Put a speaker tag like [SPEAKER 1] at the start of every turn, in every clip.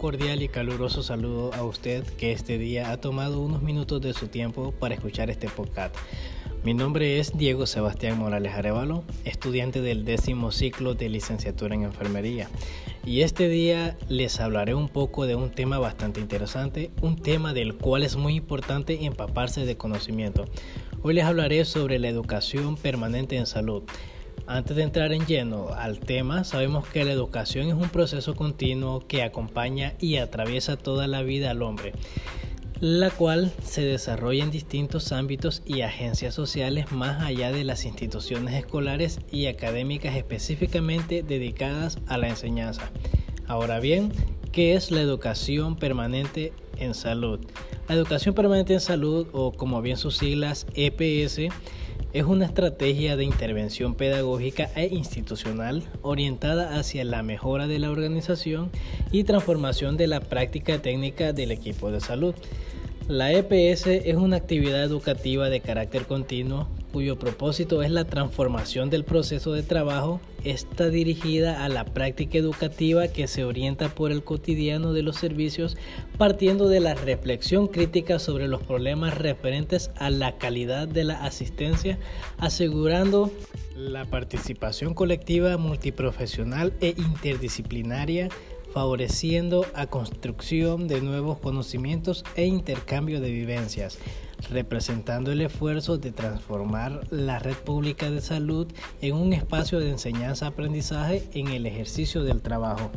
[SPEAKER 1] cordial y caluroso saludo a usted que este día ha tomado unos minutos de su tiempo para escuchar este podcast. Mi nombre es Diego Sebastián Morales Arevalo, estudiante del décimo ciclo de licenciatura en enfermería. Y este día les hablaré un poco de un tema bastante interesante, un tema del cual es muy importante empaparse de conocimiento. Hoy les hablaré sobre la educación permanente en salud. Antes de entrar en lleno al tema, sabemos que la educación es un proceso continuo que acompaña y atraviesa toda la vida al hombre, la cual se desarrolla en distintos ámbitos y agencias sociales más allá de las instituciones escolares y académicas específicamente dedicadas a la enseñanza. Ahora bien, ¿qué es la educación permanente en salud? La educación permanente en salud, o como bien sus siglas EPS, es una estrategia de intervención pedagógica e institucional orientada hacia la mejora de la organización y transformación de la práctica técnica del equipo de salud. La EPS es una actividad educativa de carácter continuo cuyo propósito es la transformación del proceso de trabajo, está dirigida a la práctica educativa que se orienta por el cotidiano de los servicios, partiendo de la reflexión crítica sobre los problemas referentes a la calidad de la asistencia, asegurando la participación colectiva multiprofesional e interdisciplinaria favoreciendo a construcción de nuevos conocimientos e intercambio de vivencias, representando el esfuerzo de transformar la red pública de salud en un espacio de enseñanza-aprendizaje en el ejercicio del trabajo.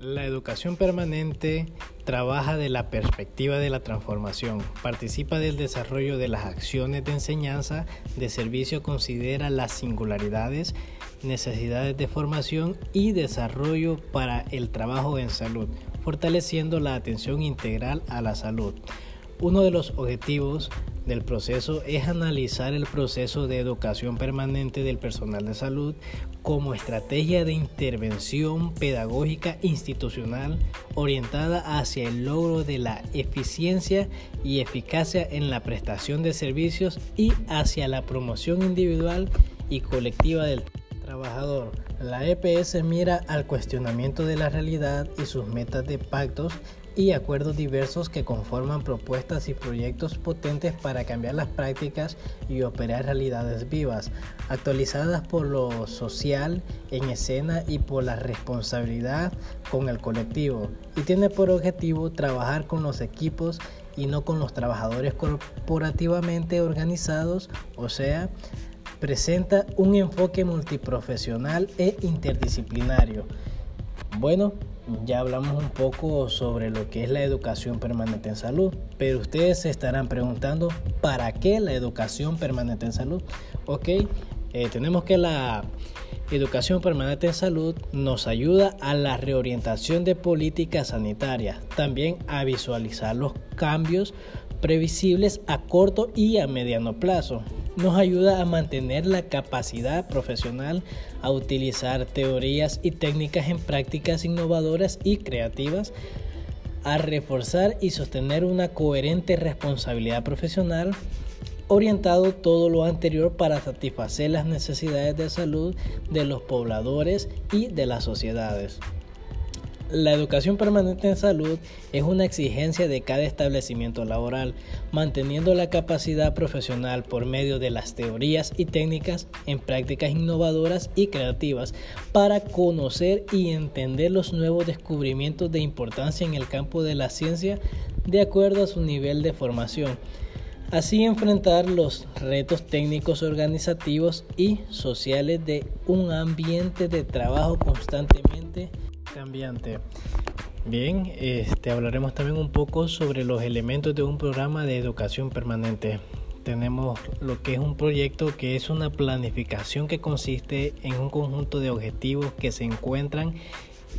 [SPEAKER 1] La educación permanente trabaja de la perspectiva de la transformación, participa del desarrollo de las acciones de enseñanza, de servicio considera las singularidades, necesidades de formación y desarrollo para el trabajo en salud, fortaleciendo la atención integral a la salud. Uno de los objetivos del proceso es analizar el proceso de educación permanente del personal de salud como estrategia de intervención pedagógica institucional orientada hacia el logro de la eficiencia y eficacia en la prestación de servicios y hacia la promoción individual y colectiva del trabajador. La EPS mira al cuestionamiento de la realidad y sus metas de pactos y acuerdos diversos que conforman propuestas y proyectos potentes para cambiar las prácticas y operar realidades vivas, actualizadas por lo social en escena y por la responsabilidad con el colectivo, y tiene por objetivo trabajar con los equipos y no con los trabajadores corporativamente organizados, o sea, presenta un enfoque multiprofesional e interdisciplinario. Bueno, ya hablamos un poco sobre lo que es la educación permanente en salud, pero ustedes se estarán preguntando, ¿para qué la educación permanente en salud? Ok, eh, tenemos que la educación permanente en salud nos ayuda a la reorientación de políticas sanitarias, también a visualizar los cambios previsibles a corto y a mediano plazo nos ayuda a mantener la capacidad profesional a utilizar teorías y técnicas en prácticas innovadoras y creativas, a reforzar y sostener una coherente responsabilidad profesional, orientado todo lo anterior para satisfacer las necesidades de salud de los pobladores y de las sociedades. La educación permanente en salud es una exigencia de cada establecimiento laboral, manteniendo la capacidad profesional por medio de las teorías y técnicas en prácticas innovadoras y creativas para conocer y entender los nuevos descubrimientos de importancia en el campo de la ciencia de acuerdo a su nivel de formación. Así enfrentar los retos técnicos organizativos y sociales de un ambiente de trabajo constantemente cambiante. Bien, este, hablaremos también un poco sobre los elementos de un programa de educación permanente. Tenemos lo que es un proyecto que es una planificación que consiste en un conjunto de objetivos que se encuentran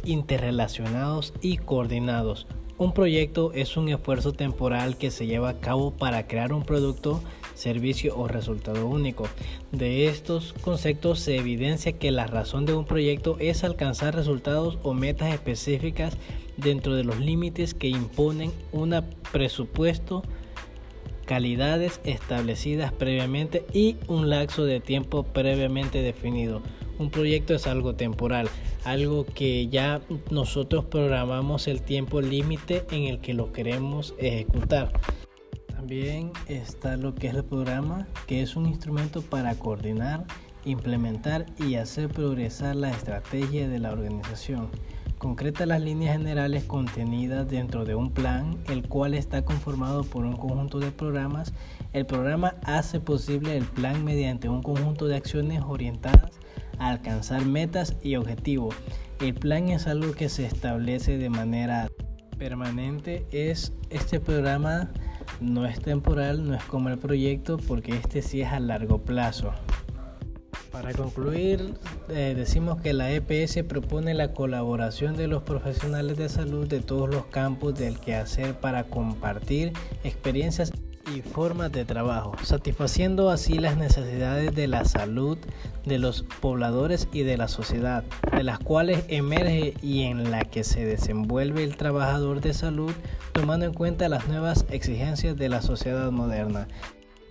[SPEAKER 1] interrelacionados y coordinados. Un proyecto es un esfuerzo temporal que se lleva a cabo para crear un producto servicio o resultado único. De estos conceptos se evidencia que la razón de un proyecto es alcanzar resultados o metas específicas dentro de los límites que imponen un presupuesto calidades establecidas previamente y un lapso de tiempo previamente definido. Un proyecto es algo temporal, algo que ya nosotros programamos el tiempo límite en el que lo queremos ejecutar. También está lo que es el programa, que es un instrumento para coordinar, implementar y hacer progresar la estrategia de la organización. Concreta las líneas generales contenidas dentro de un plan, el cual está conformado por un conjunto de programas. El programa hace posible el plan mediante un conjunto de acciones orientadas a alcanzar metas y objetivos. El plan es algo que se establece de manera permanente. Es este programa no es temporal, no es como el proyecto, porque este sí es a largo plazo. Para concluir, eh, decimos que la EPS propone la colaboración de los profesionales de salud de todos los campos del quehacer para compartir experiencias y formas de trabajo, satisfaciendo así las necesidades de la salud de los pobladores y de la sociedad, de las cuales emerge y en la que se desenvuelve el trabajador de salud, tomando en cuenta las nuevas exigencias de la sociedad moderna.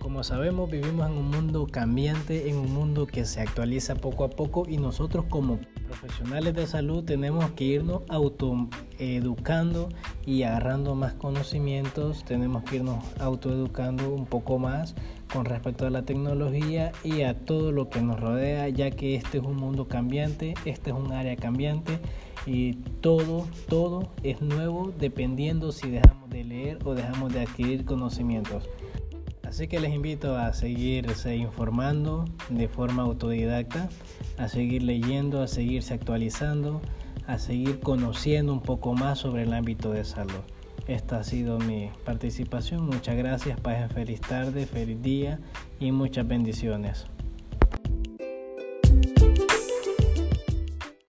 [SPEAKER 1] Como sabemos, vivimos en un mundo cambiante, en un mundo que se actualiza poco a poco y nosotros como profesionales de salud tenemos que irnos autoeducando y agarrando más conocimientos, tenemos que irnos autoeducando un poco más con respecto a la tecnología y a todo lo que nos rodea, ya que este es un mundo cambiante, este es un área cambiante y todo, todo es nuevo dependiendo si dejamos de leer o dejamos de adquirir conocimientos. Así que les invito a seguirse informando de forma autodidacta, a seguir leyendo, a seguirse actualizando, a seguir conociendo un poco más sobre el ámbito de salud. Esta ha sido mi participación. Muchas gracias, pasen feliz tarde, feliz día y muchas bendiciones.